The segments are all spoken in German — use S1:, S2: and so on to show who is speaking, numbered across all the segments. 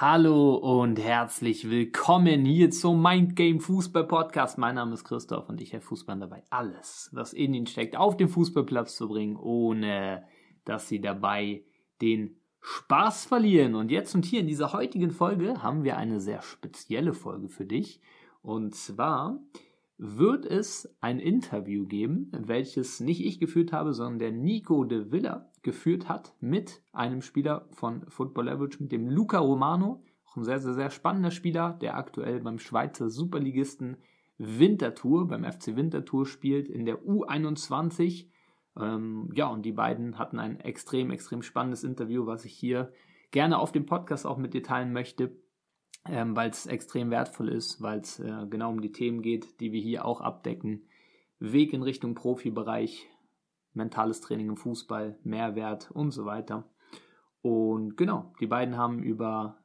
S1: Hallo und herzlich willkommen hier zum Mindgame Fußball Podcast. Mein Name ist Christoph und ich helfe Fußballern dabei, alles, was in ihnen steckt, auf den Fußballplatz zu bringen, ohne dass sie dabei den Spaß verlieren. Und jetzt und hier in dieser heutigen Folge haben wir eine sehr spezielle Folge für dich. Und zwar wird es ein Interview geben, welches nicht ich geführt habe, sondern der Nico de Villa geführt hat mit einem Spieler von Football Leverage, mit dem Luca Romano. Auch ein sehr, sehr, sehr spannender Spieler, der aktuell beim Schweizer Superligisten Winterthur, beim FC Winterthur spielt, in der U21. Ähm, ja, und die beiden hatten ein extrem, extrem spannendes Interview, was ich hier gerne auf dem Podcast auch mit dir teilen möchte ähm, weil es extrem wertvoll ist, weil es äh, genau um die Themen geht, die wir hier auch abdecken. Weg in Richtung Profibereich, mentales Training im Fußball, Mehrwert und so weiter. Und genau, die beiden haben über,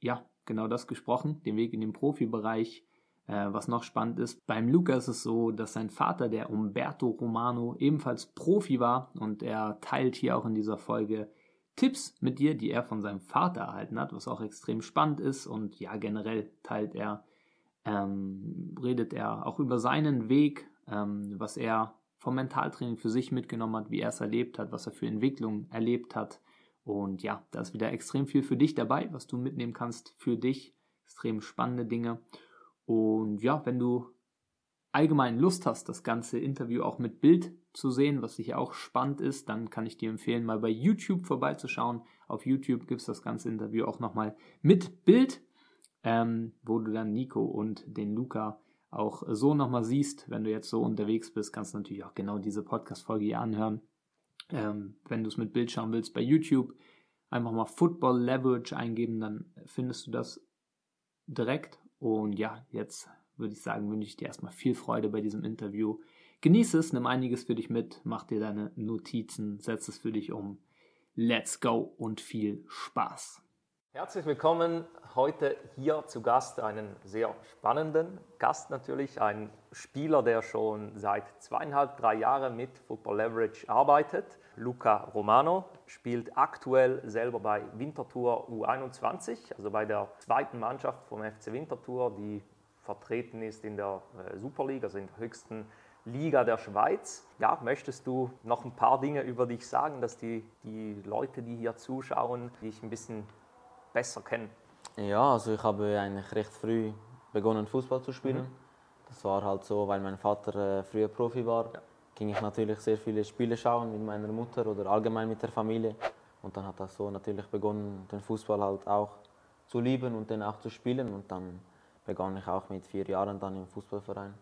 S1: ja, genau das gesprochen, den Weg in den Profibereich. Äh, was noch spannend ist, beim Luca ist es so, dass sein Vater, der Umberto Romano, ebenfalls Profi war und er teilt hier auch in dieser Folge Tipps mit dir, die er von seinem Vater erhalten hat, was auch extrem spannend ist. Und ja, generell teilt er, ähm, redet er auch über seinen Weg, ähm, was er vom Mentaltraining für sich mitgenommen hat, wie er es erlebt hat, was er für Entwicklung erlebt hat. Und ja, da ist wieder extrem viel für dich dabei, was du mitnehmen kannst für dich. Extrem spannende Dinge. Und ja, wenn du allgemein Lust hast, das ganze Interview auch mit Bild zu sehen, was sicher auch spannend ist, dann kann ich dir empfehlen, mal bei YouTube vorbeizuschauen. Auf YouTube gibt es das ganze Interview auch nochmal mit Bild, ähm, wo du dann Nico und den Luca auch so nochmal siehst. Wenn du jetzt so unterwegs bist, kannst du natürlich auch genau diese Podcast-Folge hier anhören. Ähm, wenn du es mit Bild schauen willst, bei YouTube einfach mal Football Leverage eingeben, dann findest du das direkt. Und ja, jetzt würde ich sagen, wünsche ich dir erstmal viel Freude bei diesem Interview. Genieße es, nimm einiges für dich mit, mach dir deine Notizen, setz es für dich um. Let's go und viel Spaß.
S2: Herzlich willkommen heute hier zu Gast, einen sehr spannenden Gast natürlich, ein Spieler, der schon seit zweieinhalb, drei Jahren mit Football Leverage arbeitet. Luca Romano spielt aktuell selber bei Winterthur U21, also bei der zweiten Mannschaft vom FC Winterthur, die vertreten ist in der äh, Superliga, also in der höchsten Liga der Schweiz. Ja, möchtest du noch ein paar Dinge über dich sagen, dass die, die Leute, die hier zuschauen, dich ein bisschen besser kennen?
S3: Ja, also ich habe eigentlich recht früh begonnen, Fußball zu spielen. Mhm. Das war halt so, weil mein Vater äh, früher Profi war, ja. ging ich natürlich sehr viele Spiele schauen mit meiner Mutter oder allgemein mit der Familie. Und dann hat das so natürlich begonnen, den Fußball halt auch zu lieben und den auch zu spielen. Und dann begann ich auch mit vier Jahren dann im Fußballverein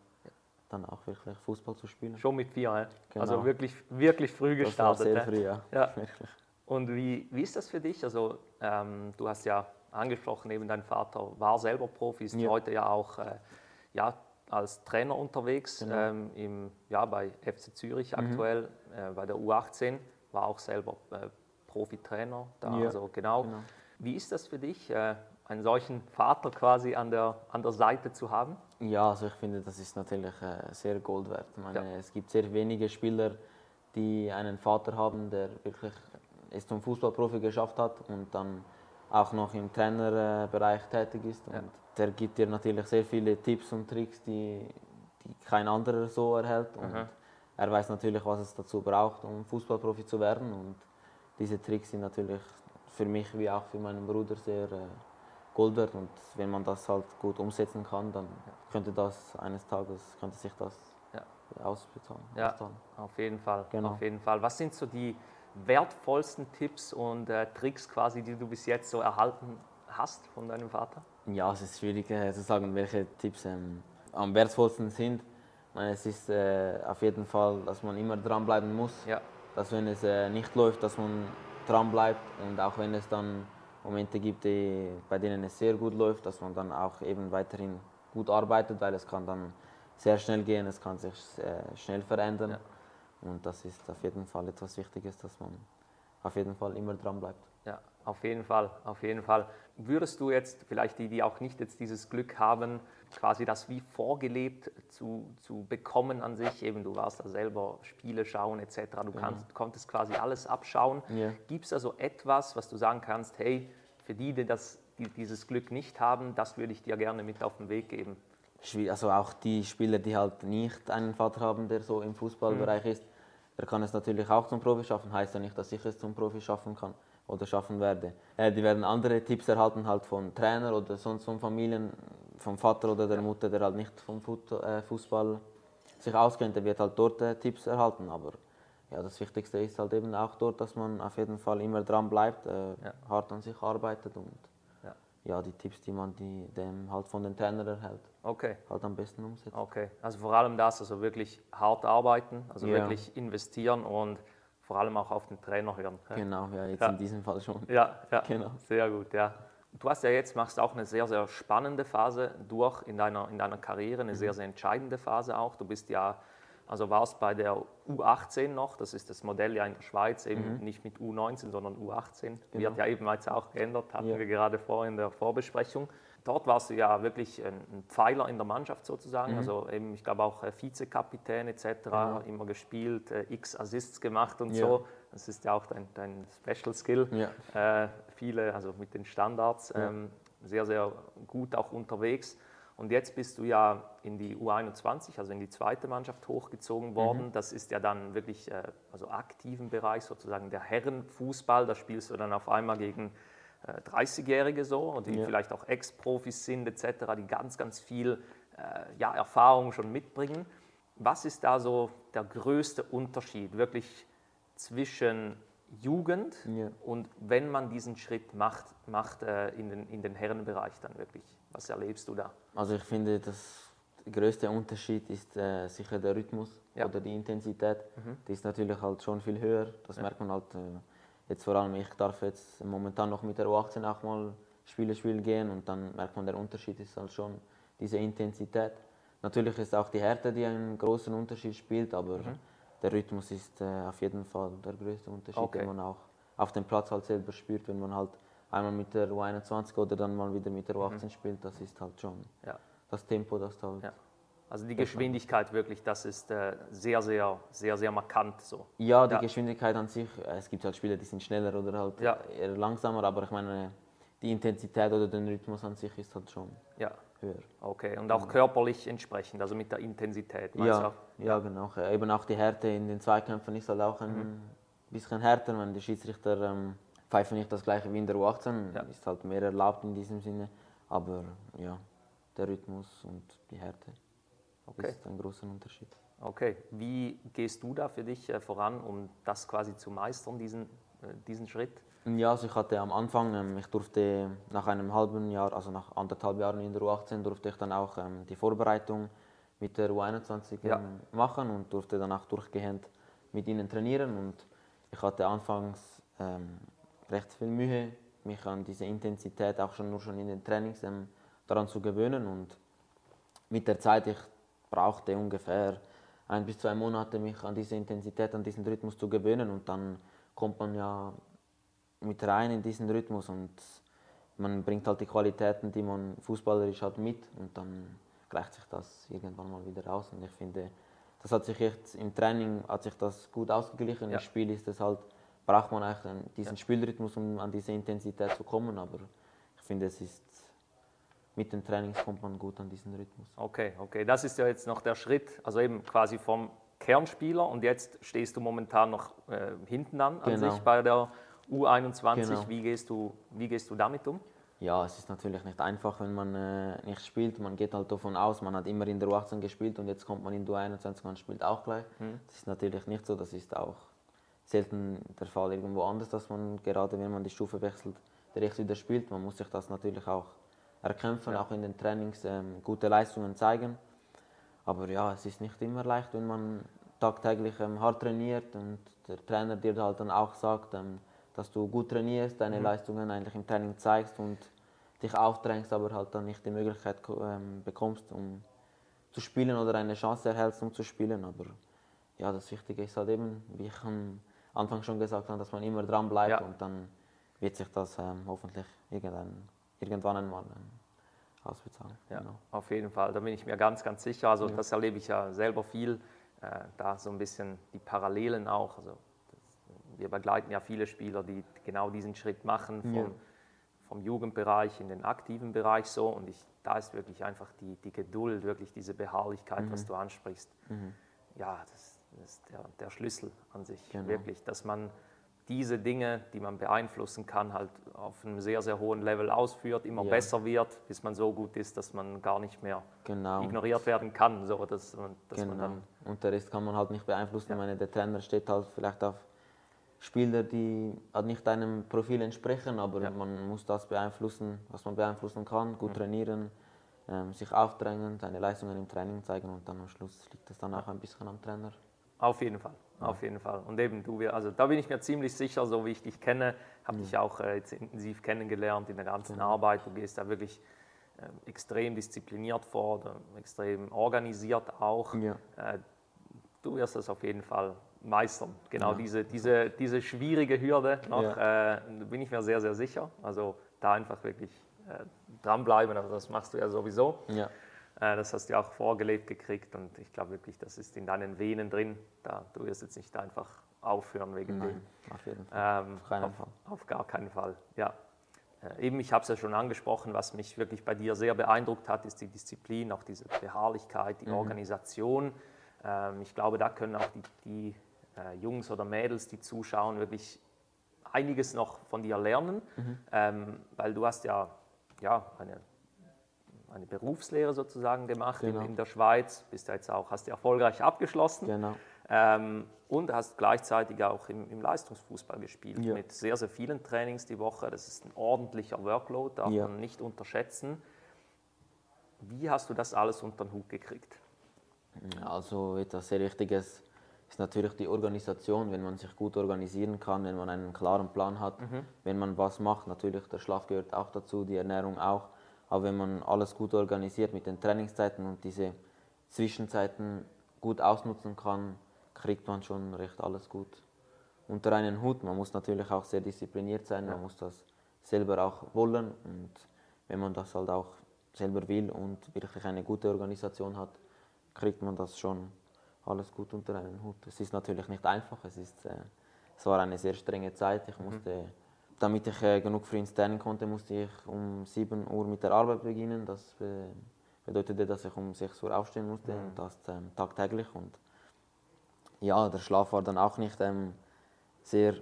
S3: dann auch wirklich Fußball zu spielen.
S2: Schon mit vier, ja? Genau. also wirklich, wirklich früh gestartet.
S3: Das war sehr früh, ja.
S2: ja. Wirklich. Und wie, wie ist das für dich? Also ähm, du hast ja angesprochen, eben dein Vater war selber Profi, ist ja. heute ja auch äh, ja, als Trainer unterwegs genau. ähm, im, ja, bei FC Zürich mhm. aktuell, äh, bei der U18, war auch selber äh, Profitrainer da. Ja. Also genau. genau. Wie ist das für dich? Einen solchen Vater quasi an der, an der Seite zu haben?
S3: Ja, also ich finde, das ist natürlich äh, sehr Gold wert. Ich meine, ja. Es gibt sehr wenige Spieler, die einen Vater haben, der wirklich es zum Fußballprofi geschafft hat und dann auch noch im Trainerbereich tätig ist. Und ja. der gibt dir natürlich sehr viele Tipps und Tricks, die, die kein anderer so erhält. Und mhm. er weiß natürlich, was es dazu braucht, um Fußballprofi zu werden. Und diese Tricks sind natürlich für mich wie auch für meinen Bruder sehr äh, Gold wert und wenn man das halt gut umsetzen kann, dann könnte das eines Tages könnte sich das ja. ausbezahlen.
S2: Ja, auf jeden Fall. Genau. Auf jeden Fall. Was sind so die wertvollsten Tipps und äh, Tricks quasi, die du bis jetzt so erhalten hast von deinem Vater?
S3: Ja, es ist schwierig äh, zu sagen, welche Tipps ähm, am wertvollsten sind. Ich meine, es ist äh, auf jeden Fall, dass man immer dranbleiben muss. Ja. Dass wenn es äh, nicht läuft, dass man dranbleibt und auch wenn es dann Momente gibt, die, bei denen es sehr gut läuft, dass man dann auch eben weiterhin gut arbeitet, weil es kann dann sehr schnell gehen, es kann sich äh, schnell verändern. Ja. Und das ist auf jeden Fall etwas Wichtiges, dass man auf jeden Fall immer dran bleibt.
S2: Ja, auf jeden Fall, auf jeden Fall. Würdest du jetzt, vielleicht die, die auch nicht jetzt dieses Glück haben, quasi das wie vorgelebt zu, zu bekommen an sich, eben du warst da selber Spiele schauen etc., du kannst, konntest quasi alles abschauen. Yeah. Gibt es also etwas, was du sagen kannst, hey, für die, die, das, die dieses Glück nicht haben, das würde ich dir gerne mit auf den Weg geben?
S3: Also auch die Spieler, die halt nicht einen Vater haben, der so im Fußballbereich ist, der kann es natürlich auch zum Profi schaffen, heißt ja nicht, dass ich es zum Profi schaffen kann oder schaffen werde. Äh, die werden andere Tipps erhalten halt von Trainer oder sonst von Familien, vom Vater oder der Mutter, der halt nicht vom äh, Fußball sich auskennt, der wird halt dort äh, Tipps erhalten. Aber ja, das Wichtigste ist halt eben auch dort, dass man auf jeden Fall immer dran bleibt, äh, ja. hart an sich arbeitet und ja. ja. die Tipps, die man die, dem halt von den Trainern erhält, okay. halt am besten umsetzt.
S2: Okay, also vor allem das, also wirklich hart arbeiten, also ja. wirklich investieren und vor allem auch auf den Trainer hören.
S3: Genau, ja, jetzt in diesem Fall schon.
S2: Ja, ja, genau. sehr gut, ja. Du hast ja jetzt, machst auch eine sehr, sehr spannende Phase durch in deiner, in deiner Karriere, eine mhm. sehr, sehr entscheidende Phase auch. Du bist ja, also warst bei der U18 noch, das ist das Modell ja in der Schweiz, eben mhm. nicht mit U19, sondern U18. Genau. Wird ja ebenfalls auch geändert, hatten ja. wir gerade vor in der Vorbesprechung. Dort warst du ja wirklich ein Pfeiler in der Mannschaft sozusagen, mhm. also eben, ich glaube auch äh, Vizekapitän etc., mhm. immer gespielt, äh, x Assists gemacht und ja. so. Das ist ja auch dein, dein Special Skill. Ja. Äh, viele, also mit den Standards, ähm, sehr, sehr gut auch unterwegs. Und jetzt bist du ja in die U21, also in die zweite Mannschaft hochgezogen worden. Mhm. Das ist ja dann wirklich, äh, also aktiven Bereich sozusagen der Herrenfußball. Da spielst du dann auf einmal gegen 30-Jährige so und die ja. vielleicht auch Ex-Profis sind etc., die ganz, ganz viel äh, ja, Erfahrung schon mitbringen. Was ist da so der größte Unterschied wirklich zwischen Jugend ja. und wenn man diesen Schritt macht, macht äh, in, den, in den Herrenbereich dann wirklich? Was erlebst du da?
S3: Also ich finde, das der größte Unterschied ist äh, sicher der Rhythmus ja. oder die Intensität. Mhm. Die ist natürlich halt schon viel höher. Das merkt man halt äh, Jetzt vor allem, ich darf jetzt momentan noch mit der U18 auch mal Spiele spielen gehen und dann merkt man, der Unterschied ist halt schon diese Intensität. Natürlich ist auch die Härte, die einen großen Unterschied spielt, aber mhm. Der Rhythmus ist äh, auf jeden Fall der größte Unterschied, okay. den man auch auf dem Platz halt selber spürt, wenn man halt einmal mit der U21 oder dann mal wieder mit der U18 mhm. spielt, das ist halt schon ja. das Tempo, das da halt
S2: ja. Also die Geschwindigkeit wirklich, das ist äh, sehr, sehr, sehr, sehr markant so.
S3: Ja, die ja. Geschwindigkeit an sich, äh, es gibt halt Spieler, die sind schneller oder halt eher langsamer, aber ich meine, die Intensität oder den Rhythmus an sich ist halt schon ja. Höher.
S2: Okay, und auch körperlich entsprechend, also mit der Intensität.
S3: Ja, ja, genau. Eben auch die Härte in den Zweikämpfen ist halt auch ein mhm. bisschen härter, wenn die Schiedsrichter ähm, pfeifen nicht das gleiche wie in der U18, ja. ist halt mehr erlaubt in diesem Sinne, aber ja, der Rhythmus und die Härte. Okay. Ist ein großer Unterschied.
S2: Okay, wie gehst du da für dich äh, voran, um das quasi zu meistern, diesen, diesen Schritt?
S3: Ja, also ich hatte am Anfang, ähm, ich durfte nach einem halben Jahr, also nach anderthalb Jahren in der U18, durfte ich dann auch ähm, die Vorbereitung mit der U21 ja. Ähm, machen und durfte dann auch durchgehend mit ihnen trainieren. Und ich hatte anfangs ähm, recht viel Mühe, mich an diese Intensität auch schon nur schon in den Trainings ähm, daran zu gewöhnen. Und mit der Zeit, ich brauchte ungefähr ein bis zwei Monate, mich an diese Intensität, an diesen Rhythmus zu gewöhnen und dann kommt man ja mit rein in diesen Rhythmus und man bringt halt die Qualitäten, die man fußballerisch hat, mit und dann gleicht sich das irgendwann mal wieder aus und ich finde, das hat sich jetzt im Training hat sich das gut ausgeglichen. Ja. Im Spiel ist es halt braucht man eigentlich diesen ja. Spielrhythmus, um an diese Intensität zu kommen, aber ich finde, es ist mit den Trainings kommt man gut an diesen Rhythmus.
S2: Okay, okay. Das ist ja jetzt noch der Schritt, also eben quasi vom Kernspieler und jetzt stehst du momentan noch äh, hinten an, genau. an sich bei der U21. Genau. Wie, gehst du, wie gehst du damit um?
S3: Ja, es ist natürlich nicht einfach, wenn man äh, nicht spielt. Man geht halt davon aus, man hat immer in der U18 gespielt und jetzt kommt man in der U21, man spielt auch gleich. Hm. Das ist natürlich nicht so, das ist auch selten der Fall irgendwo anders, dass man gerade, wenn man die Stufe wechselt, direkt wieder spielt. Man muss sich das natürlich auch erkämpfen, ja. auch in den Trainings ähm, gute Leistungen zeigen. Aber ja, es ist nicht immer leicht, wenn man tagtäglich ähm, hart trainiert und der Trainer dir halt dann auch sagt, ähm, dass du gut trainierst, deine mhm. Leistungen eigentlich im Training zeigst und dich aufdrängst, aber halt dann nicht die Möglichkeit ähm, bekommst, um zu spielen oder eine Chance erhältst, um zu spielen. Aber ja, das Wichtige ist halt eben, wie ich am Anfang schon gesagt habe, dass man immer dran bleibt ja. und dann wird sich das ähm, hoffentlich irgendwann ausbezahlen.
S2: Ja, genau. auf jeden Fall, da bin ich mir ganz, ganz sicher. Also ja. das erlebe ich ja selber viel, äh, da so ein bisschen die Parallelen auch. Also das, wir begleiten ja viele Spieler, die genau diesen Schritt machen, vom, ja. vom Jugendbereich in den aktiven Bereich so. Und ich, da ist wirklich einfach die, die Geduld, wirklich diese Beharrlichkeit, was du ansprichst. Ja, das, das ist der, der Schlüssel an sich,
S3: Genau.
S2: wirklich, dass man diese Dinge, die man beeinflussen kann, halt auf einem sehr, sehr hohen Level ausführt, immer
S3: Ja.
S2: besser wird, bis man so gut ist, dass man gar nicht mehr
S3: Genau.
S2: ignoriert werden kann. So, dass, man- dass man
S3: Genau.
S2: dann,
S3: Und der Rest kann man halt nicht beeinflussen.
S2: Ja.
S3: Ich meine, der Trainer steht halt vielleicht auf Spieler, die halt nicht deinem Profil entsprechen, aber
S2: Ja.
S3: man muss das beeinflussen, was man beeinflussen kann, gut trainieren, ähm, sich aufdrängen, seine Leistungen im Training zeigen und dann am Schluss liegt es dann auch ein bisschen am Trainer.
S2: Auf jeden Fall, auf jeden Fall. Und eben du, also da bin ich mir ziemlich sicher, so wie ich dich kenne, habe dich auch äh, jetzt intensiv kennengelernt in der ganzen Arbeit. Du gehst da wirklich äh, extrem diszipliniert vor, oder extrem organisiert auch.
S3: Ja.
S2: Äh, du wirst das auf jeden Fall meistern. Genau diese, diese, diese schwierige Hürde noch, äh, bin ich mir sehr, sehr sicher. Also da einfach wirklich äh, dranbleiben, also das machst du ja sowieso.
S3: Ja,
S2: Das hast du ja auch vorgelebt gekriegt und ich glaube wirklich, das ist in deinen Venen drin. Da, du wirst jetzt nicht einfach aufhören wegen
S3: nein,
S2: dem.
S3: auf jeden Fall.
S2: Ähm,
S3: Auf Fall.
S2: Auf gar keinen Fall, ja. Äh, Eben, ich habe es ja schon angesprochen, was mich wirklich bei dir sehr beeindruckt hat, ist die Disziplin, auch diese Beharrlichkeit,
S3: Mhm.
S2: die Organisation. Ähm, Ich glaube, da können auch die, die äh, Jungs oder Mädels, die zuschauen, wirklich einiges noch von dir lernen,
S3: Mhm.
S2: ähm, weil du hast ja, ja eine, eine Berufslehre sozusagen gemacht
S3: Genau.
S2: in, in der Schweiz, bist ja jetzt auch, hast du erfolgreich abgeschlossen.
S3: Genau.
S2: Ähm, und hast gleichzeitig auch im, im Leistungsfußball gespielt,
S3: Ja.
S2: mit sehr, sehr vielen Trainings die Woche. Das ist ein ordentlicher Workload, darf
S3: Ja.
S2: man nicht unterschätzen. Wie hast du das alles unter den Hut gekriegt?
S3: Also etwas sehr Wichtiges ist natürlich die Organisation, wenn man sich gut organisieren kann, wenn man einen klaren Plan hat, wenn man was macht. Natürlich, der Schlaf gehört auch dazu, die Ernährung auch. Aber wenn man alles gut organisiert mit den Trainingszeiten und diese Zwischenzeiten gut ausnutzen kann, kriegt man schon recht alles gut unter einen Hut. Man muss natürlich auch sehr diszipliniert sein, man muss das selber auch wollen und wenn man das halt auch selber will und wirklich eine gute Organisation hat, kriegt man das schon alles gut unter einen Hut. Es ist natürlich nicht einfach, es, ist, äh, es war eine sehr strenge Zeit. Ich musste, damit ich äh, genug früh ins Training konnte, musste ich um 7 Uhr mit der Arbeit beginnen. Das be bedeutete, dass ich um 6 Uhr aufstehen musste und das ähm, tagtäglich. Und ja, der Schlaf war dann auch nicht ähm, sehr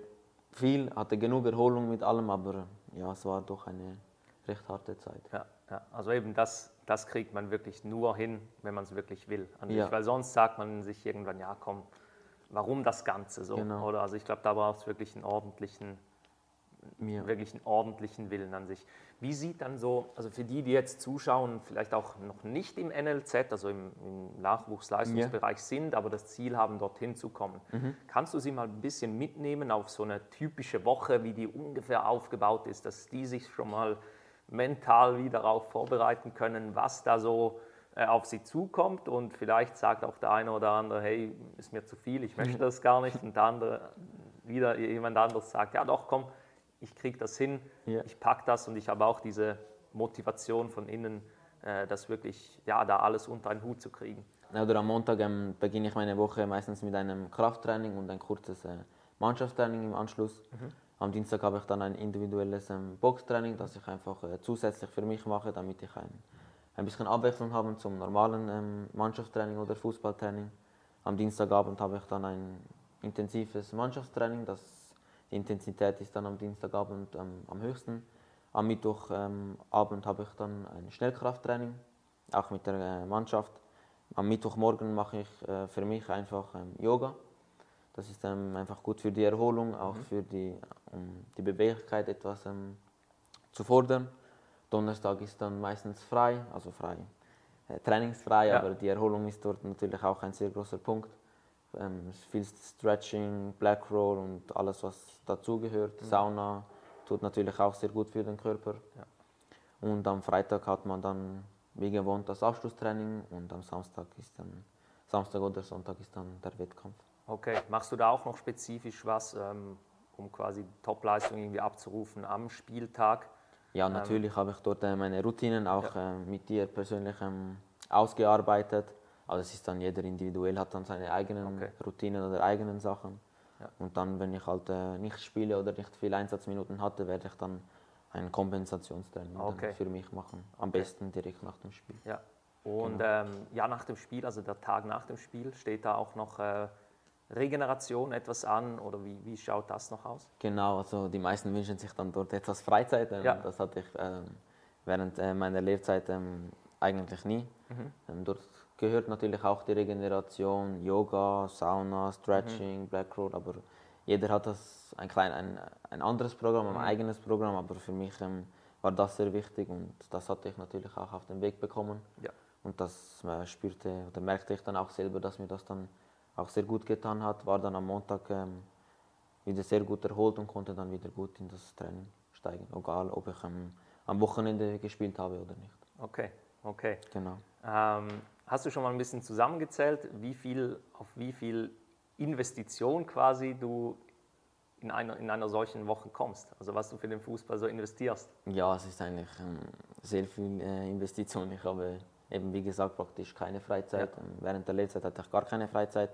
S3: viel, hatte genug Erholung mit allem, aber ja, es war doch eine recht harte Zeit.
S2: Ja, ja. Also eben das, das kriegt man wirklich nur hin, wenn man es wirklich will.
S3: Ja.
S2: Weil sonst sagt man sich irgendwann, ja komm, warum das Ganze so?
S3: Genau.
S2: Oder also ich glaube, da braucht es wirklich einen ordentlichen,
S3: Ja.
S2: wirklich einen ordentlichen Willen an sich. Wie sieht dann so, also für die, die jetzt zuschauen, vielleicht auch noch nicht im NLZ, also im, im Nachwuchsleistungsbereich sind, aber das Ziel haben, dorthin zu kommen, kannst du sie mal ein bisschen mitnehmen auf so eine typische Woche, wie die ungefähr aufgebaut ist, dass die sich schon mal mental wie darauf vorbereiten können, was da so äh, auf sie zukommt? Und vielleicht sagt auch der eine oder andere, hey, ist mir zu viel, ich möchte das gar nicht. Und der andere, wieder jemand anderes sagt, ja doch, komm, ich kriege das hin,
S3: Ja.
S2: ich packe das und ich habe auch diese Motivation von innen, äh, das wirklich, ja, da alles unter einen Hut zu kriegen.
S3: Oder am Montag ähm, beginne ich meine Woche meistens mit einem Krafttraining und ein kurzes äh, Mannschaftstraining im Anschluss. Am Dienstag habe ich dann ein individuelles ähm, Boxtraining, das ich einfach äh, zusätzlich für mich mache, damit ich ein, ein bisschen Abwechslung habe zum normalen ähm, Mannschaftstraining oder Fußballtraining. Am Dienstagabend habe ich dann ein intensives Mannschaftstraining, das, die Intensität ist dann am Dienstagabend ähm, am höchsten. Am Mittwochabend Abend habe ich dann ein Schnellkrafttraining, auch mit der äh, Mannschaft. Am Mittwochmorgen mache ich äh, für mich einfach ähm, Yoga. Das ist ähm, einfach gut für die Erholung, auch für die, um die Beweglichkeit etwas ähm, zu fordern. Donnerstag ist dann meistens frei, also frei, äh, trainingsfrei,
S2: Ja.
S3: aber die Erholung ist dort natürlich auch ein sehr großer Punkt. Ähm, viel Stretching, Black Roll und alles, was dazugehört. Sauna tut natürlich auch sehr gut für den Körper. Und am Freitag hat man dann wie gewohnt das Abschlusstraining und am Samstag ist dann Samstag oder Sonntag ist dann der Wettkampf.
S2: Okay, machst du da auch noch spezifisch was, ähm, um quasi Topleistung irgendwie abzurufen am Spieltag?
S3: Ja, natürlich habe ich dort äh, meine Routinen auch äh, mit dir persönlich ähm, ausgearbeitet. Aber es ist dann jeder individuell, hat dann seine eigenen
S2: Okay.
S3: Routinen oder eigenen Sachen.
S2: Ja.
S3: Und dann, wenn ich halt äh, nicht spiele oder nicht viele Einsatzminuten hatte, werde ich dann ein Kompensationstraining
S2: Okay.
S3: für mich machen. Am besten direkt nach dem Spiel.
S2: Ja. Und
S3: Genau.
S2: ähm, ja, nach dem Spiel, also der Tag nach dem Spiel, steht da auch noch äh, Regeneration etwas an oder wie, wie schaut das noch aus?
S3: Genau, also die meisten wünschen sich dann dort etwas Freizeit. Ähm,
S2: Ja.
S3: Das hatte ich ähm, während äh, meiner Lehrzeit ähm, eigentlich nie.
S2: Mhm.
S3: Ähm, dort gehört natürlich auch die Regeneration, Yoga, Sauna, Stretching, Blackroll, aber jeder hat das ein, klein, ein, ein anderes Programm,
S2: Mhm.
S3: ein eigenes Programm, aber für mich ähm, war das sehr wichtig und das hatte ich natürlich auch auf den Weg bekommen.
S2: Ja.
S3: Und das äh, spürte oder merkte ich dann auch selber, dass mir das dann auch sehr gut getan hat. War dann am Montag ähm, wieder sehr gut erholt und konnte dann wieder gut in das Training steigen. Egal, ob ich ähm, am Wochenende gespielt habe oder nicht.
S2: Okay, okay.
S3: Genau.
S2: Ähm, hast du schon mal ein bisschen zusammengezählt, wie viel, auf wie viel Investition quasi du in einer, in einer solchen Woche kommst? Also was du für den Fußball so investierst?
S3: Ja, es ist eigentlich ähm, sehr viel äh, Investition. Ich habe eben, wie gesagt, praktisch keine Freizeit. Ähm, Während der Lehrzeit hatte ich gar keine Freizeit.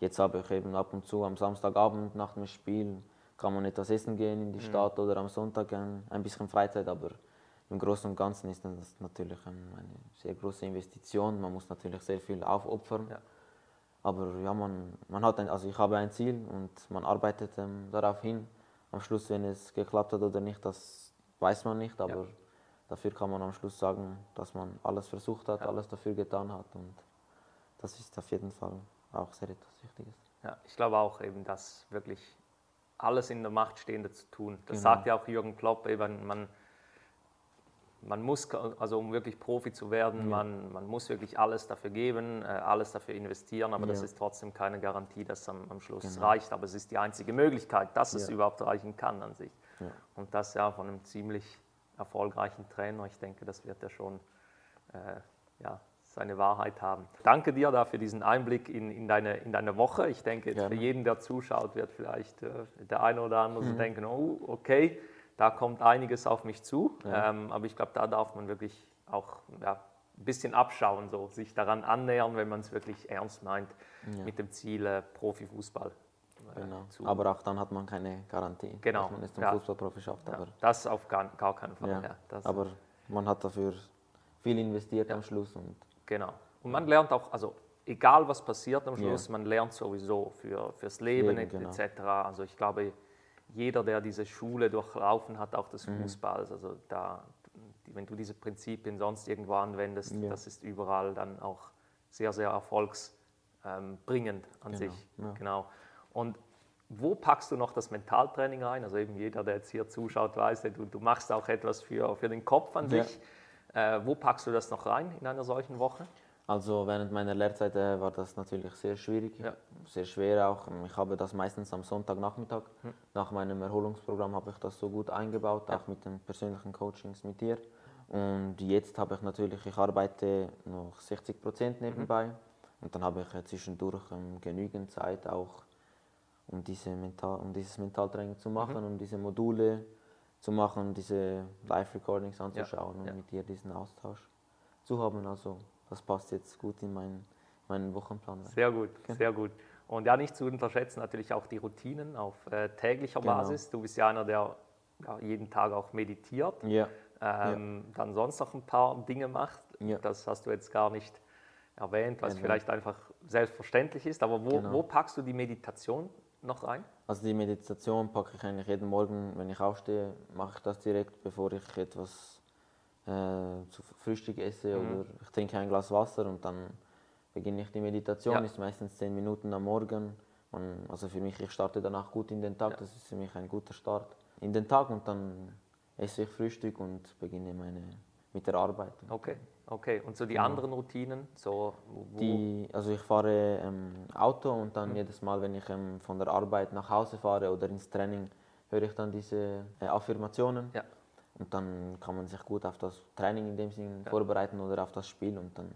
S3: Jetzt habe ich eben ab und zu am Samstagabend nach dem Spiel, kann man etwas essen gehen in die Stadt oder am Sonntag ähm, ein bisschen Freizeit, aber im Großen und Ganzen ist das natürlich eine sehr große Investition. Man muss natürlich sehr viel aufopfern.
S2: Ja.
S3: Aber ja, man, man hat ein, also ich habe ein Ziel und man arbeitet ähm, darauf hin. Am Schluss, wenn es geklappt hat oder nicht, das weiß man nicht, aber dafür kann man am Schluss sagen, dass man alles versucht hat,
S2: Ja.
S3: alles dafür getan hat und das ist auf jeden Fall auch sehr etwas Wichtiges.
S2: Ja, ich glaube auch eben, dass wirklich alles in der Macht Stehende zu tun. Das
S3: Genau.
S2: sagt ja auch Jürgen Klopp, eben, man, man muss, also um wirklich Profi zu werden, man, man muss wirklich alles dafür geben, äh, alles dafür investieren, aber das
S3: Ja.
S2: ist trotzdem keine Garantie, dass es am, am Schluss
S3: Genau.
S2: reicht. Aber es ist die einzige Möglichkeit, dass es
S3: Ja.
S2: überhaupt reichen kann an sich.
S3: Ja.
S2: Und das ja von einem ziemlich erfolgreichen Trainer. Ich denke, das wird ja schon äh, ja, seine Wahrheit haben. Danke dir da für diesen Einblick in, in, deine, in deine Woche. Ich denke, jetzt für jeden, der zuschaut, wird vielleicht äh, der eine oder andere
S3: Mhm.
S2: so denken, oh, okay, da kommt einiges auf mich zu.
S3: Ja.
S2: Ähm, aber ich glaube, da darf man wirklich auch ja, ein bisschen abschauen, so, sich daran annähern, wenn man es wirklich ernst meint,
S3: Ja.
S2: mit dem Ziel äh, Profifußball äh,
S3: Genau.
S2: zu
S3: Aber auch dann hat man keine Garantie,
S2: Genau,
S3: dass man es zum
S2: ja.
S3: Fußballprofi schafft. Aber,
S2: das auf gar, gar keinen Fall.
S3: aber man hat dafür viel investiert am Schluss und
S2: Genau. Und man lernt auch, also egal was passiert am. Schluss, man lernt sowieso für, fürs Leben,
S3: Leben, genau.
S2: etc. Also ich glaube, jeder, der diese Schule durchlaufen hat, auch
S3: Mhm.
S2: des Fußballs, also da, wenn du diese Prinzipien sonst irgendwo anwendest,
S3: Ja.
S2: das ist überall dann auch sehr, sehr erfolgsbringend an
S3: Genau,
S2: sich.
S3: ja.
S2: Genau. Und wo packst du noch das Mentaltraining rein? Also eben jeder, der jetzt hier zuschaut, weiß, du, du machst auch etwas für, für den Kopf an
S3: Ja.
S2: sich. Äh, wo packst du das noch rein in einer solchen Woche?
S3: Also während meiner Lehrzeit äh, war das natürlich sehr schwierig,
S2: Ja.
S3: Sehr schwer auch. Ich habe das meistens am Sonntagnachmittag.
S2: Hm.
S3: Nach meinem Erholungsprogramm habe ich das so gut eingebaut,
S2: Ja.
S3: auch mit den persönlichen Coachings mit dir. Und jetzt habe ich natürlich, ich arbeite noch 60 Prozent
S2: Mhm.
S3: nebenbei und dann habe ich zwischendurch ähm, genügend Zeit auch, um, diese Mental, um dieses Mentaltraining zu machen,
S2: Mhm.
S3: um diese Module zu machen, diese Live-Recordings anzuschauen und
S2: ja.
S3: mit dir diesen Austausch zu haben. Also das passt jetzt gut in meinen, meinen Wochenplan.
S2: Sehr gut, sehr gut. Und ja, nicht zu unterschätzen natürlich auch die Routinen auf äh, täglicher
S3: Genau.
S2: Basis. Du bist ja einer, der ja, jeden Tag auch meditiert,
S3: Ja,
S2: ähm, dann sonst noch ein paar Dinge macht.
S3: Ja.
S2: Das hast du jetzt gar nicht erwähnt, was
S3: Genau.
S2: vielleicht einfach selbstverständlich ist. Aber wo,
S3: Genau.
S2: wo packst du die Meditation noch rein?
S3: also die Meditation packe ich eigentlich jeden Morgen, wenn ich aufstehe, mache ich das direkt, bevor ich etwas äh, zu Frühstück esse
S2: Mhm.
S3: oder ich trinke ein Glas Wasser und dann beginne ich die Meditation.
S2: Ja.
S3: Ist meistens zehn Minuten am Morgen. Man, also für mich, ich starte danach gut in den Tag.
S2: Ja.
S3: Das ist für mich ein guter Start in den Tag und dann esse ich Frühstück und beginne meine mit der Arbeit.
S2: Okay, okay. Und so die
S3: Genau.
S2: anderen Routinen? So,
S3: Die, also ich fahre ähm, Auto und dann jedes Mal, wenn ich ähm, von der Arbeit nach Hause fahre oder ins Training, höre ich dann diese äh, Affirmationen.
S2: Ja.
S3: Und dann kann man sich gut auf das Training in dem Sinn vorbereiten oder auf das Spiel und dann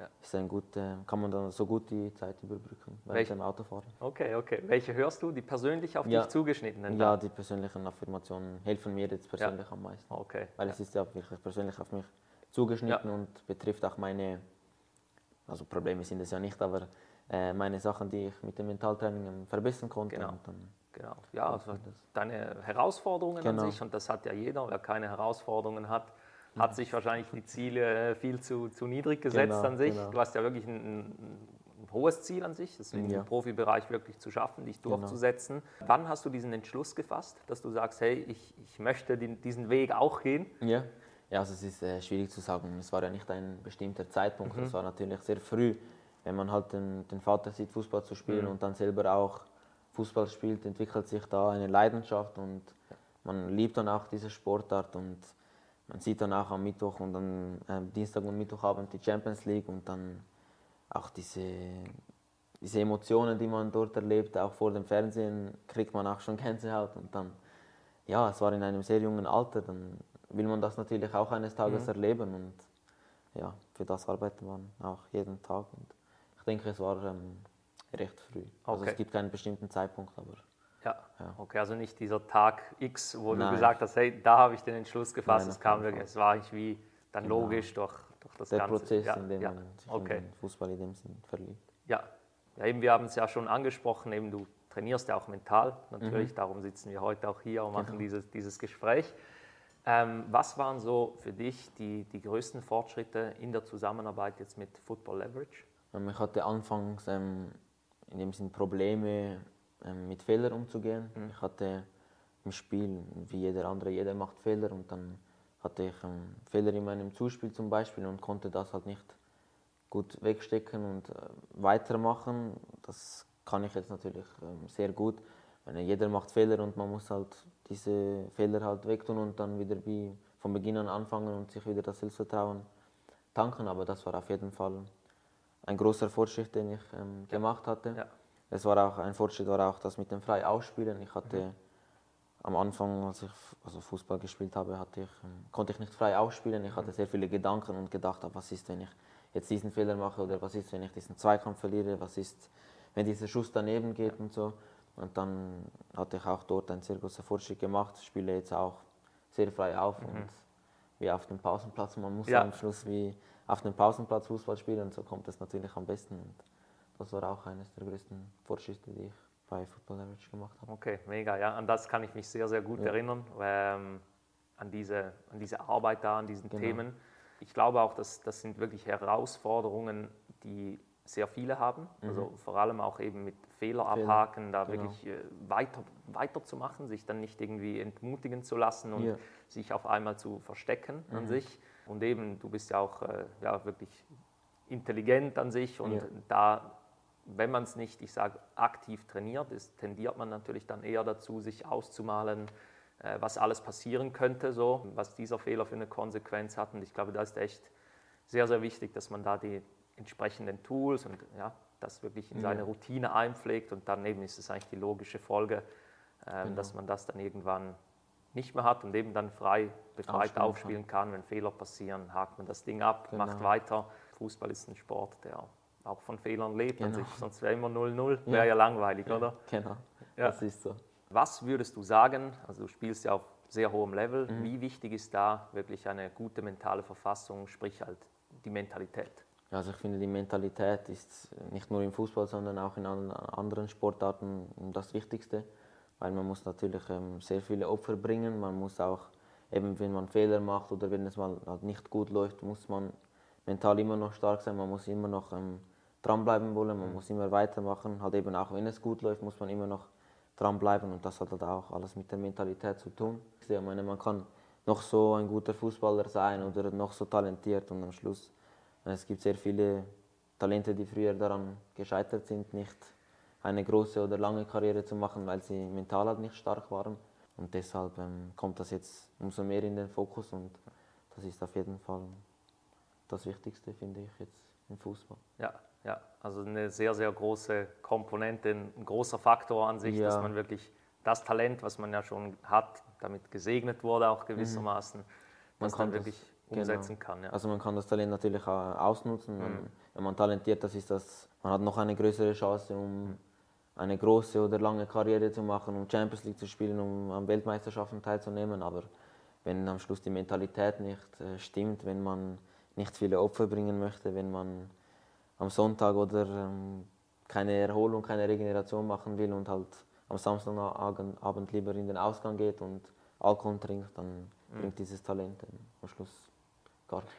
S2: Ja.
S3: ist ein gut, äh, kann man dann so gut die Zeit überbrücken während
S2: Welch-
S3: dem Autofahren.
S2: Okay, okay. Welche hörst du? Die persönlich auf
S3: Ja.
S2: dich zugeschnittenen?
S3: Ja, die persönlichen Affirmationen helfen mir jetzt persönlich am meisten.
S2: Okay.
S3: Weil
S2: ja.
S3: es ist ja wirklich persönlich auf mich zugeschnitten und betrifft auch meine, also Probleme sind es ja nicht, aber äh, meine Sachen, die ich mit dem Mentaltraining verbessern konnte.
S2: Genau.
S3: Dann
S2: Genau, ja, also deine Herausforderungen
S3: Genau.
S2: an sich und das hat ja jeder, wer keine Herausforderungen hat, hat sich wahrscheinlich die Ziele äh, viel zu, zu niedrig gesetzt
S3: Genau,
S2: an sich.
S3: genau.
S2: Du hast ja wirklich ein, ein, hohes Ziel an sich, deswegen
S3: Ja.
S2: im Profibereich wirklich zu schaffen, dich
S3: Genau.
S2: durchzusetzen. Wann hast du diesen Entschluss gefasst, dass du sagst, hey, ich, ich möchte den, diesen Weg auch gehen?
S3: Ja, ja also es ist äh, schwierig zu sagen. Es war ja nicht ein bestimmter Zeitpunkt.
S2: Mhm.
S3: Es war natürlich sehr früh, wenn man halt den, den Vater sieht, Fußball zu spielen
S2: Mhm.
S3: und dann selber auch Fußball spielt, entwickelt sich da eine Leidenschaft und man liebt dann auch diese Sportart und man sieht dann auch am Mittwoch und dann ähm, Dienstag und Mittwochabend die Champions League und dann auch diese, diese Emotionen, die man dort erlebt, auch vor dem Fernsehen, kriegt man auch schon Gänsehaut und dann ja, es war in einem sehr jungen Alter, dann will man das natürlich auch eines Tages
S2: Mhm.
S3: erleben und ja, für das arbeitet man auch jeden Tag und ich denke, es war ähm, recht früh. Also
S2: Okay.
S3: es gibt keinen bestimmten Zeitpunkt, aber
S2: Ja.
S3: Ja.
S2: Okay, also nicht dieser Tag X, wo du
S3: Nein.
S2: gesagt hast, hey, da habe ich den Entschluss gefasst.
S3: Nein,
S2: es kam wirklich, es war eigentlich wie dann
S3: Genau.
S2: logisch durch, durch das
S3: der
S2: Ganze.
S3: Prozess,
S2: ja,
S3: in dem
S2: ja.
S3: man sich
S2: Okay.
S3: in den Fußball in dem Sinn verliebt.
S2: Ja. ja, eben wir haben es ja schon angesprochen, eben du trainierst ja auch mental
S3: Mhm.
S2: natürlich, darum sitzen wir heute auch hier und machen
S3: Genau.
S2: dieses, dieses Gespräch. Ähm, was waren so für dich die, die größten Fortschritte in der Zusammenarbeit jetzt mit Football Leverage?
S3: Ähm, Ich hatte anfangs ähm, in dem Sinn Probleme mit Fehlern umzugehen.
S2: Mhm.
S3: Ich hatte im Spiel, wie jeder andere, jeder macht Fehler und dann hatte ich ähm, Fehler in meinem Zuspiel zum Beispiel und konnte das halt nicht gut wegstecken und äh, weitermachen. Das kann ich jetzt natürlich ähm, sehr gut. Wenn jeder macht Fehler und man muss halt diese Fehler halt wegtun und dann wieder wie von Beginn an anfangen und sich wieder das Selbstvertrauen tanken. Aber das war auf jeden Fall ein großer Fortschritt, den ich ähm, gemacht hatte.
S2: Ja.
S3: Es war auch ein Fortschritt war auch das mit dem frei ausspielen. Ich hatte am Anfang, als ich also Fußball gespielt habe, hatte ich, ähm, konnte ich nicht frei ausspielen. Ich hatte sehr viele Gedanken und gedacht, ah, was ist, wenn ich jetzt diesen Fehler mache oder was ist, wenn ich diesen Zweikampf verliere, was ist, wenn dieser Schuss daneben geht und so. Und dann hatte ich auch dort einen sehr großen Fortschritt gemacht, spiele jetzt auch sehr frei auf und wie auf dem Pausenplatz. Man muss
S2: Ja.
S3: am Schluss wie auf dem Pausenplatz Fußball spielen und so kommt es natürlich am besten. Und das war auch eines der größten Fortschritte, die ich bei Football Leverage gemacht habe.
S2: Okay, mega, ja. An das kann ich mich sehr, sehr gut
S3: Ja.
S2: erinnern, ähm, an, diese, an diese Arbeit da, an diesen
S3: Genau.
S2: Themen. Ich glaube auch, dass das sind wirklich Herausforderungen, die sehr viele haben. Also vor allem auch eben mit Fehler
S3: Mhm.
S2: Abhaken, da
S3: genau.
S2: wirklich äh, weiter, weiterzumachen, sich dann nicht irgendwie entmutigen zu lassen und
S3: Ja.
S2: sich auf einmal zu verstecken an
S3: Mhm.
S2: sich. Und eben, du bist ja auch äh, ja, wirklich intelligent an sich und
S3: Ja.
S2: da, wenn man es nicht, ich sage, aktiv trainiert, ist, tendiert man natürlich dann eher dazu, sich auszumalen, äh, was alles passieren könnte, so, was dieser Fehler für eine Konsequenz hat. Und ich glaube, da ist echt sehr, sehr wichtig, dass man da die entsprechenden Tools und ja, das wirklich in seine
S3: Ja.
S2: Routine einpflegt und dann eben ist es eigentlich die logische Folge, ähm,
S3: Genau.
S2: dass man das dann irgendwann nicht mehr hat und eben dann frei, befreit
S3: Aufspielen
S2: aufspielen kann. Wenn Fehler passieren, hakt man das Ding ab, macht
S3: Genau.
S2: weiter. Fußball ist ein Sport, der auch von Fehlern lebt
S3: Genau.
S2: sich, sonst wäre immer 0-0,
S3: Ja.
S2: wäre ja langweilig, oder?
S3: Genau,
S2: Ja.
S3: das ist so.
S2: Was würdest du sagen, also du spielst ja auf sehr hohem Level,
S3: Mhm.
S2: wie wichtig ist da wirklich eine gute mentale Verfassung, sprich halt die Mentalität?
S3: Ja, Also ich finde, die Mentalität ist nicht nur im Fußball, sondern auch in an- anderen Sportarten das Wichtigste, weil man muss natürlich ähm, sehr viele Opfer bringen. Man muss auch, eben wenn man Fehler macht oder wenn es mal halt nicht gut läuft, muss man mental immer noch stark sein. Man muss immer noch ähm, dranbleiben wollen, man muss immer weitermachen. Halt eben auch wenn es gut läuft, muss man immer noch dranbleiben und das hat halt auch alles mit der Mentalität zu tun. Ich meine, man kann noch so ein guter Fußballer sein oder noch so talentiert und am Schluss es gibt sehr viele Talente, die früher daran gescheitert sind, nicht eine große oder lange Karriere zu machen, weil sie mental halt nicht stark waren. Und deshalb ähm, kommt das jetzt umso mehr in den Fokus und das ist auf jeden Fall das Wichtigste, finde ich, jetzt im Fußball.
S2: Ja, ja, also eine sehr, sehr große Komponente, ein großer Faktor an sich, dass
S3: Ja.
S2: man wirklich das Talent, was man ja schon hat, damit gesegnet wurde auch gewissermaßen,
S3: Mhm. kann
S2: dann
S3: das-
S2: wirklich
S3: genau.
S2: umsetzen kann. Ja.
S3: Also man kann das Talent natürlich auch ausnutzen. Wenn, wenn man talentiert das ist, das, man hat noch eine größere Chance, um eine große oder lange Karriere zu machen, um Champions League zu spielen, um an Weltmeisterschaften teilzunehmen. Aber wenn am Schluss die Mentalität nicht äh, stimmt, wenn man nicht viele Opfer bringen möchte, wenn man am Sonntag oder ähm, keine Erholung, keine Regeneration machen will und halt am Samstagabend lieber in den Ausgang geht und Alkohol trinkt, dann mhm. bringt dieses Talent am Schluss gar nichts.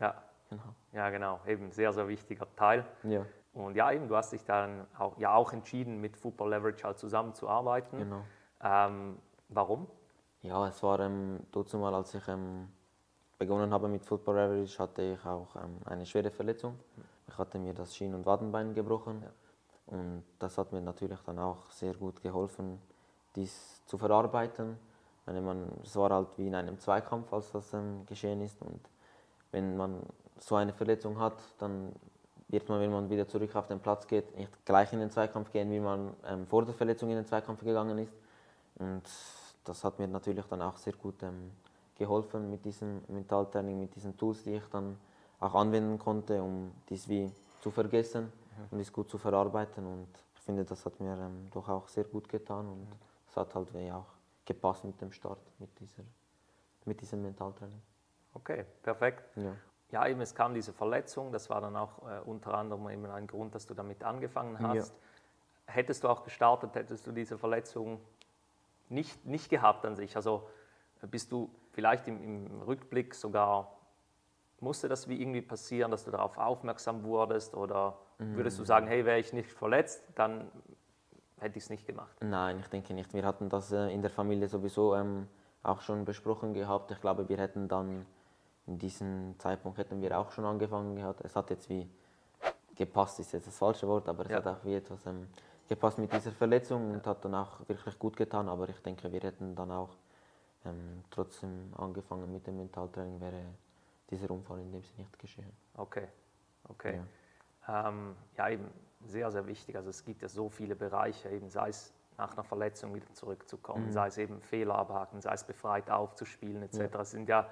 S2: Ja. Genau. ja, genau. Eben sehr, sehr wichtiger Teil. Ja. Und ja, eben, du hast dich dann auch, ja auch entschieden, mit Football Leverage halt zusammenzuarbeiten. Genau. Ähm, warum?
S3: Ja, es war ähm, dazu mal, als ich ähm, begonnen habe mit Football Leverage, hatte ich auch ähm, eine schwere Verletzung. Ich hatte mir das Schien- und Wadenbein gebrochen. Ja. Und das hat mir natürlich dann auch sehr gut geholfen, dies zu verarbeiten. Meine, man, es war halt wie in einem Zweikampf, als das ähm, geschehen ist. Und wenn man so eine Verletzung hat, dann wird man, wenn man wieder zurück auf den Platz geht, nicht gleich in den Zweikampf gehen, wie man ähm, vor der Verletzung in den Zweikampf gegangen ist. Und das hat mir natürlich dann auch sehr gut ähm, geholfen mit diesem Mentaltraining, mit diesen Tools, die ich dann auch anwenden konnte, um dies wie zu vergessen mhm. und dies gut zu verarbeiten. Und ich finde, das hat mir ähm, doch auch sehr gut getan und es mhm. hat halt wie auch gepasst mit dem Start, mit, dieser, mit diesem Mentaltraining.
S2: Okay, perfekt. Ja. ja, eben es kam diese Verletzung, das war dann auch äh, unter anderem eben ein Grund, dass du damit angefangen hast. Ja. Hättest du auch gestartet, hättest du diese Verletzung nicht, nicht gehabt an sich? Also äh, bist du vielleicht im, im Rückblick sogar, musste das wie irgendwie passieren, dass du darauf aufmerksam wurdest oder würdest du sagen, hey, wäre ich nicht verletzt, dann hätte ich es nicht gemacht?
S3: Nein, ich denke nicht. Wir hatten das äh, in der Familie sowieso ähm, auch schon besprochen gehabt. Ich glaube, wir hätten dann in diesem Zeitpunkt hätten wir auch schon angefangen gehabt. Es hat jetzt wie gepasst, ist jetzt das falsche Wort, aber es ja. hat auch wie etwas ähm, gepasst mit dieser Verletzung und hat dann auch wirklich gut getan. Aber ich denke, wir hätten dann auch ähm, trotzdem angefangen mit dem Mentaltraining, wäre dieser Unfall in dem Sinne nicht geschehen.
S2: Okay, okay. Ja. Ähm, ja, eben sehr, sehr wichtig. Also es gibt ja so viele Bereiche, eben sei es nach einer Verletzung wieder zurückzukommen, mhm. sei es eben Fehler abhaken, sei es befreit aufzuspielen etc. Ja. sind ja,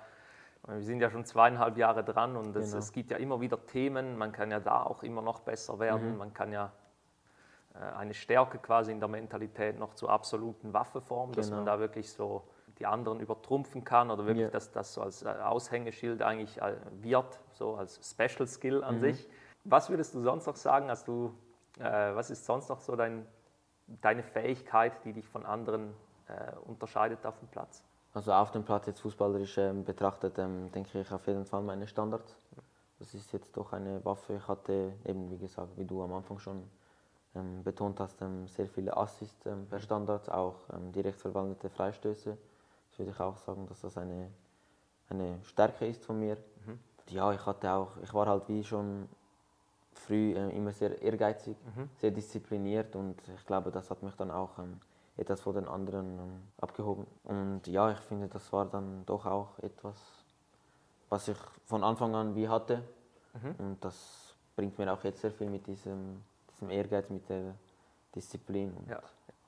S2: wir sind ja schon zweieinhalb Jahre dran und es, genau. es, gibt ja immer wieder Themen, man kann ja da auch immer noch besser werden, mhm. man kann ja äh, eine Stärke quasi in der Mentalität noch zur absoluten Waffe formen, genau. dass man genau. da wirklich so die anderen übertrumpfen kann oder wirklich, ja. dass das so als äh, Aushängeschild eigentlich äh, wird, so als Special Skill an mhm. sich. Was würdest du sonst noch sagen? Hast du, äh, was ist sonst noch so dein, deine Fähigkeit, die dich von anderen äh, unterscheidet auf dem Platz?
S3: Also auf dem Platz jetzt fußballerisch ähm, betrachtet, ähm, denke ich auf jeden Fall meine Standards. Das ist jetzt doch eine Waffe. Ich hatte eben, wie gesagt, wie du am Anfang schon ähm, betont hast, ähm, sehr viele Assists ähm, per Standard, auch ähm, direkt verwandelte Freistöße. Das würde ich auch sagen, dass das eine, eine Stärke ist von mir. Mhm. Ja, ich hatte auch, ich war halt wie schon früh äh, immer sehr ehrgeizig, mhm. sehr diszipliniert und ich glaube, das hat mich dann auch ähm, etwas von den anderen ähm, abgehoben. Und ja, ich finde, das war dann doch auch etwas, was ich von Anfang an wie hatte mhm. und das bringt mir auch jetzt sehr viel mit diesem, diesem Ehrgeiz, mit der Disziplin.
S2: ja.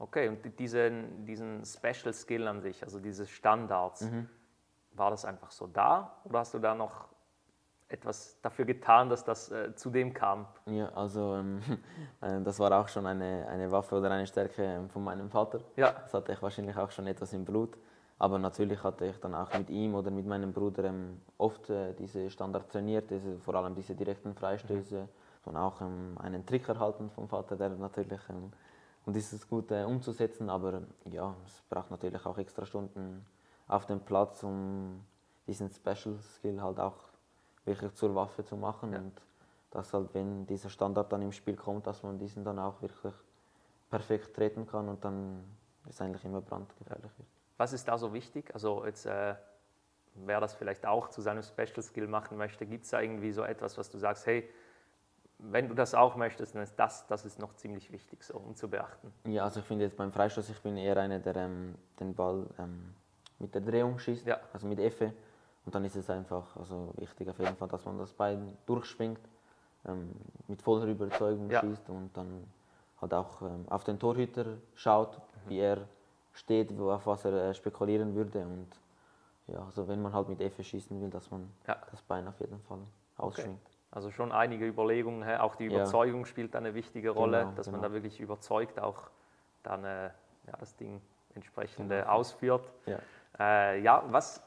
S2: Okay, und diesen, diesen Special Skill an sich, also diese Standards, mhm. war das einfach so da oder hast du da noch etwas dafür getan, dass das äh, zu dem kam?
S3: Ja, also ähm, äh, das war auch schon eine, eine Waffe oder eine Stärke ähm, von meinem Vater.
S2: Ja.
S3: Das hatte ich wahrscheinlich auch schon etwas im Blut. Aber natürlich hatte ich dann auch mit ihm oder mit meinem Bruder ähm, oft äh, diese Standard trainiert, diese, vor allem diese direkten Freistöße mhm. und auch ähm, einen Trick erhalten vom Vater, der natürlich, ähm, um dieses gut äh, umzusetzen. Aber ja, es braucht natürlich auch extra Stunden auf dem Platz, um diesen Special Skill halt auch wirklich zur Waffe zu machen. Ja. Und dass halt, wenn dieser Standard dann im Spiel kommt, dass man diesen dann auch wirklich perfekt treten kann und dann ist eigentlich immer brandgefährlich wird.
S2: Was ist da so wichtig? Also jetzt, äh, wer das vielleicht auch zu seinem Special Skill machen möchte, gibt es da irgendwie so etwas, was du sagst, hey, wenn du das auch möchtest, dann ist das, das ist noch ziemlich wichtig, so um zu beachten.
S3: Ja, also ich finde jetzt beim Freistoß, ich bin eher einer, der ähm, den Ball ähm, mit der Drehung schießt, ja. also mit Effe. Und dann ist es einfach also wichtig auf jeden Fall, dass man das Bein durchschwingt, ähm, mit voller Überzeugung ja. schießt und dann halt auch ähm, auf den Torhüter schaut, mhm. wie er steht, auf was er äh, spekulieren würde. Und ja, also wenn man halt mit Effe schießen will, dass man ja. das Bein auf jeden Fall ausschwingt. Okay.
S2: Also schon einige Überlegungen, auch die Überzeugung ja. spielt eine wichtige Rolle, genau, dass genau. man da wirklich überzeugt auch dann äh, ja, das Ding entsprechend genau. ausführt. Ja. Äh, ja, was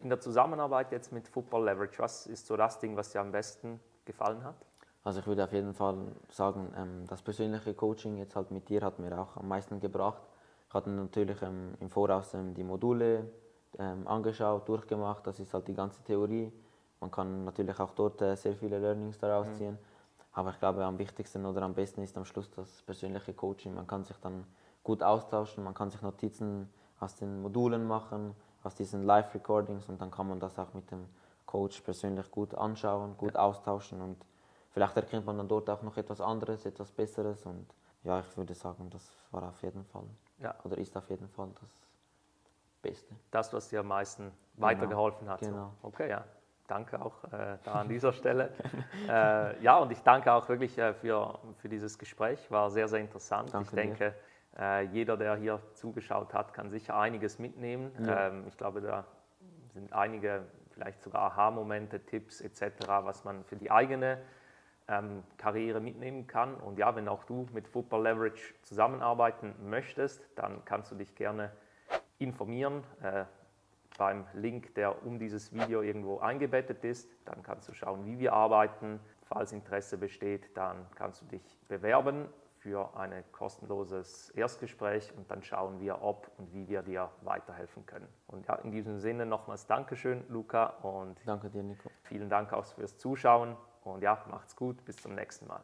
S2: in der Zusammenarbeit jetzt mit Football Leverage, was ist so das Ding, was dir am besten gefallen hat?
S3: Also ich würde auf jeden Fall sagen, ähm, das persönliche Coaching jetzt halt mit dir hat mir auch am meisten gebracht. Ich hatte natürlich ähm, im Voraus ähm, die Module ähm, angeschaut, durchgemacht, das ist halt die ganze Theorie. Man kann natürlich auch dort äh, sehr viele Learnings daraus mhm. ziehen. Mhm. Aber ich glaube, am wichtigsten oder am besten ist am Schluss das persönliche Coaching. Man kann sich dann gut austauschen, man kann sich Notizen aus den Modulen machen, aus diesen Live-Recordings und dann kann man das auch mit dem Coach persönlich gut anschauen, gut ja. austauschen und vielleicht erkennt man dann dort auch noch etwas anderes, etwas Besseres und ja, ich würde sagen, das war auf jeden Fall ja. oder ist auf jeden Fall das Beste.
S2: Das, was dir am meisten genau. weitergeholfen hat.
S3: Genau.
S2: So. Okay, ja. Danke auch äh, da an dieser Stelle. äh, ja, und ich danke auch wirklich äh, für, für dieses Gespräch. War sehr, sehr interessant.
S3: Danke
S2: ich denke, äh, jeder, der hier zugeschaut hat, kann sicher einiges mitnehmen. Ja. Ähm, ich glaube, da sind einige vielleicht sogar Aha-Momente, Tipps etc., was man für die eigene ähm, Karriere mitnehmen kann. Und ja, wenn auch du mit Football Leverage zusammenarbeiten möchtest, dann kannst du dich gerne informieren äh, beim Link, der um dieses Video irgendwo eingebettet ist. Dann kannst du schauen, wie wir arbeiten. Falls Interesse besteht, dann kannst du dich bewerben für ein kostenloses Erstgespräch und dann schauen wir, ob und wie wir dir weiterhelfen können. Und ja, in diesem Sinne nochmals Dankeschön, Luca. Und
S3: Danke dir, Nico.
S2: Vielen Dank auch fürs Zuschauen und ja, macht's gut, bis zum nächsten Mal.